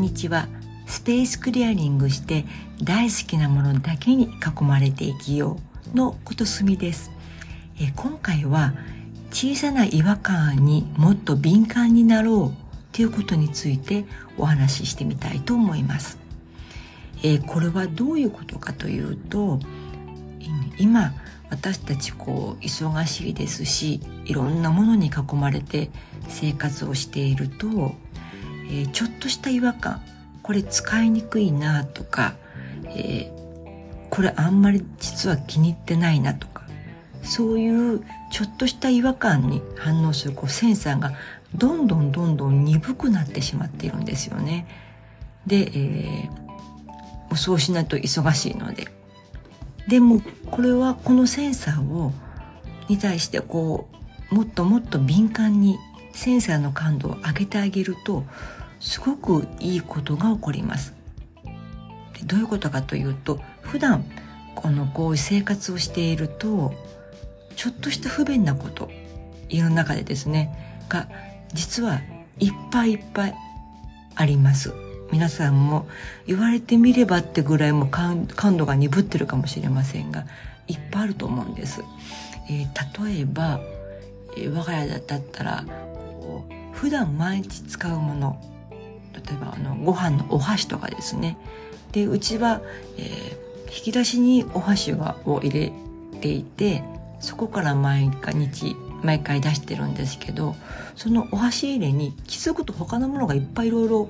んにちは。スペースクリアリングして大好きなものだけに囲まれて生きようのことすみです。え今回は小さな違和感にもっと敏感になろうということについてお話ししてみたいと思います、えこれはどういうことかというと今私たちこう忙しいですしいろんなものに囲まれて生活をしていると、えー、ちょっとした違和感これ使いにくいなとか、えー、これあんまり実は気に入ってないなとかそういうちょっとした違和感に反応するこうセンサーがどんどんどんどん鈍くなってしまっているんですよね。で、えー、そうしないと忙しいので。でもこれはこのセンサーをに対してこうもっともっと敏感にセンサーの感度を上げてあげるとすごくいいことが起こります。どういうことかというと普段このこういう生活をしているとちょっとした不便なこと家の中でですねが実はいっぱいいっぱいあります。皆さんも言われてみればってぐらいも感度が鈍ってるかもしれませんがいっぱいあると思うんです。えー、例えば、えー、我が家だったらこう普段毎日使うもの例えばあのご飯のお箸とかですねでうちは、えー、引き出しにお箸を入れていてそこから毎日毎回出してるんですけどそのお箸入れに気づくと他のものがいっぱいいろいろ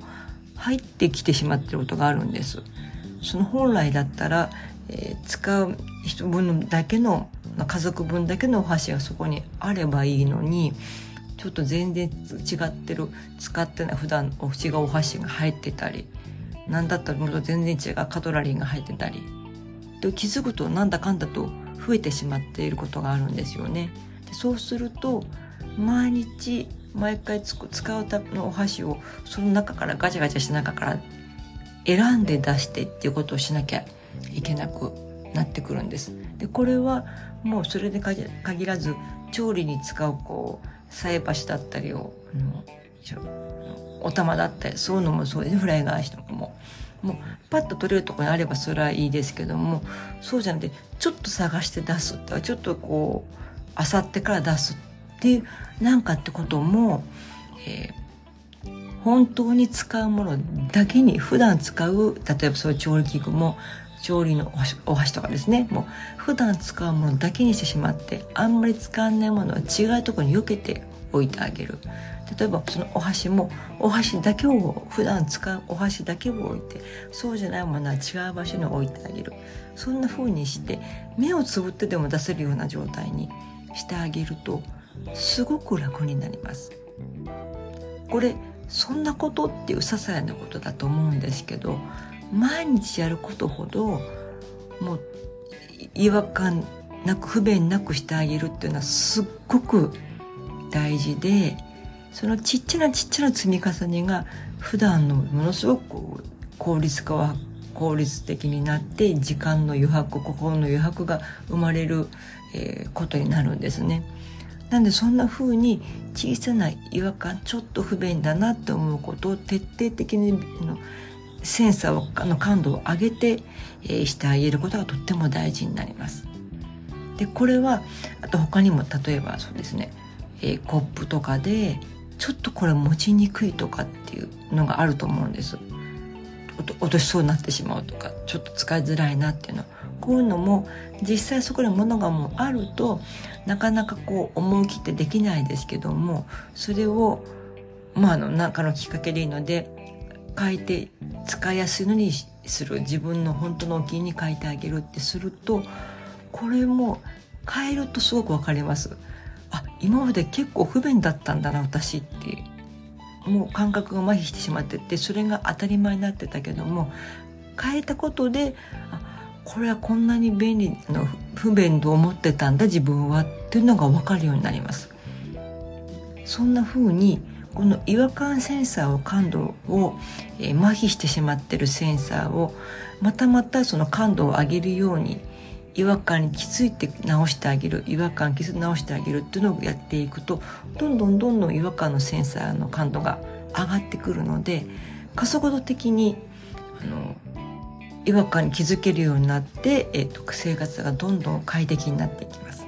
入ってきてしまってることがあるんです。その本来だったら、えー、使う人分だけの家族分だけのお箸がそこにあればいいのにちょっと全然違ってる使ってない普段お違うお箸が入ってたり何だったらもっと全然違うカトラリーが入ってたりで気づくとなんだかんだと増えてしまっていることがあるんですよね。でそうすると毎日毎回使うたのお箸をその中からガチャガチャした中から選んで出してっていうことをしなきゃいけなくなってくるんです。でこれはもうそれで限らず調理に使うこう菜箸だったりをあのお玉だったりそういうのもそうですフライ返しとかも。もうパッと取れるとこにあればそれはいいですけどもそうじゃなくてちょっと探して出すちょっとこうあさってから出すっていうなんかってことも、えー、本当に使うものだけに普段使う例えばそういう調理器具も調理のお箸とかですね。もう普段使うものだけにしてしまってあんまり使わないものは違うところに避けて置いてあげる。例えばそのお箸もお箸だけを普段使うお箸だけを置いてそうじゃないものは違う場所に置いてあげる。そんな風にして目をつぶってでも出せるような状態にしてあげるとすごく楽になります。これそんなことっていう些細なことだと思うんですけど毎日やることほどもう違和感なく不便なくしてあげるっていうのはすっごく大事でそのちっちゃなちっちゃな積み重ねが普段のものすごく効率化は効率的になって時間の余白心の余白が生まれる、えー、ことになるんですね。なんでそんな風に小さな違和感ちょっと不便だなって思うことを徹底的にのセンサーをあの感度を上げて、えー、してあげることがとっても大事になります。でこれはあと他にも例えばそうですね、えー、コップとかでちょっとこれ持ちにくいとかっていうのがあると思うんです。落としそうになってしまうとかちょっと使いづらいなっていうのこういうのも実際そこで物がもうあるとなかなかこう思い切ってできないですけどもそれをまあ何かのきっかけでいいので変えて使いやすいのにする自分の本当のお気に変えてあげるってするとこれも変えるとすごく分かります。あ今まで結構不便だったんだな私ってもう感覚が麻痺してしまっててそれが当たり前になってたけども変えたことであこれはこんなに便利の不便と思ってたんだ自分はっていうのが分かるようになります。そんな風にこの違和感センサーを感度を、えー、麻痺してしまってるセンサーをまたまたその感度を上げるように違和感に気づいて直してあげる違和感気づいて直してあげるっていうのをやっていくとどんどんどんどん違和感のセンサーの感度が上がってくるので加速度的にあの違和感に気づけるようになって、えーと、生活がどんどん快適になっていきます。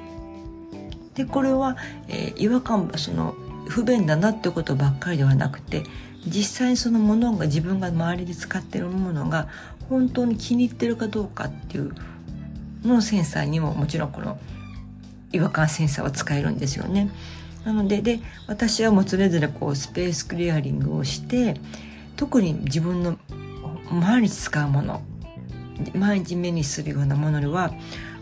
でこれは、えー、違和感その不便だなってことばっかりではなくて実際にそのものが自分が周りで使ってるものが本当に気に入ってるかどうかっていうのセンサーにももちろんこの違和感センサーは使えるんですよね。なのでで私はもうそれぞれこうスペースクリアリングをして特に自分の毎日使うもの毎日目にするようなものには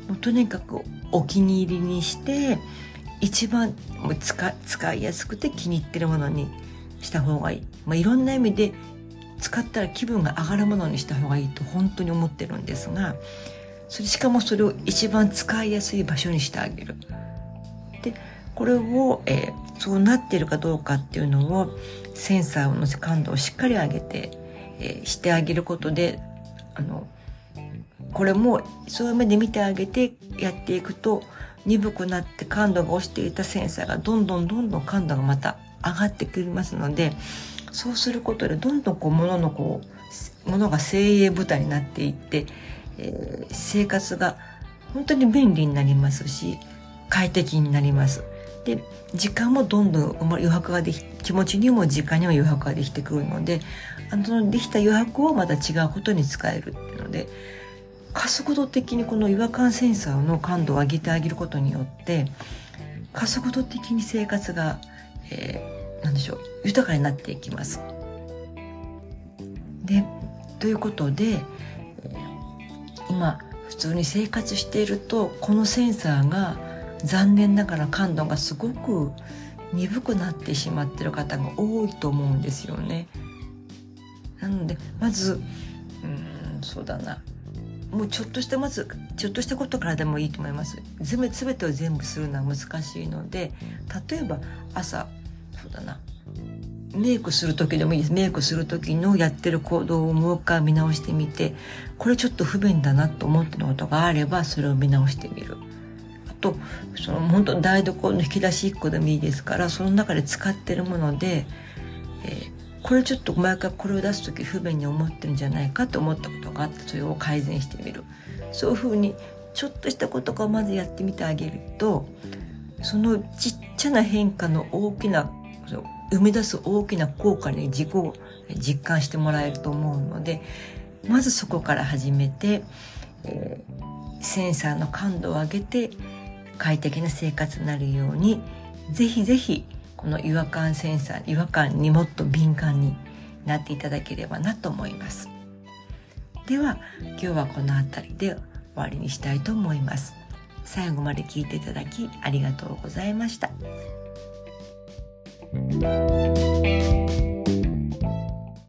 もうとにかくお気に入りにして一番もう使使いやすくて気に入ってるものにした方がいい、まあ、いろんな意味で使ったら気分が上がるものにした方がいいと本当に思ってるんですがそれしかもそれを一番使いやすい場所にしてあげる。でこれを、えー、そうなってるかどうかっていうのをセンサーの感度をしっかり上げて、えー、してあげることであのこれもそういう目で見てあげてやっていくと鈍くなって感度が落ちていたセンサーがどんどんどんどん感度がまた上がってくりますのでそうすることでどんどんこう物のこう物が精鋭豚になっていって、えー、生活が本当に便利になりますし快適になります。で時間もどんどん余白ができ気持ちにも時間にも余白ができてくるのであのできた余白をまた違うことに使えるっていうので加速度的にこの違和感センサーの感度を上げてあげることによって加速度的に生活が、えー、何でしょう豊かになっていきます。でということで今普通に生活しているとこのセンサーが残念ながら感度がすごく鈍くなってしまってる方が多いと思うんですよね。なのでまずうんそうだなもうちょっとしたまずちょっとしたことからでもいいと思います。全てを全部するのは難しいので例えば朝そうだな。メイクする時でもいいです。メイクする時のやってる行動をもう一回見直してみてこれちょっと不便だなと思ってることがあればそれを見直してみる。あとその本当台所の引き出し1個でもいいですからその中で使ってるもので、えーこれちょっと毎回これを出す時不便に思ってるんじゃないかと思ったことがあってそれを改善してみる。そういうふうにちょっとしたことからまずやってみてあげるとそのちっちゃな変化の大きな生み出す大きな効果に自己を実感してもらえると思うのでまずそこから始めて、えー、センサーの感度を上げて快適な生活になるようにぜひぜひこの違和感センサー違和感にもっと敏感になっていただければなと思います。では今日はこの辺りで終わりにしたいと思います。最後まで聞いていただきありがとうございました。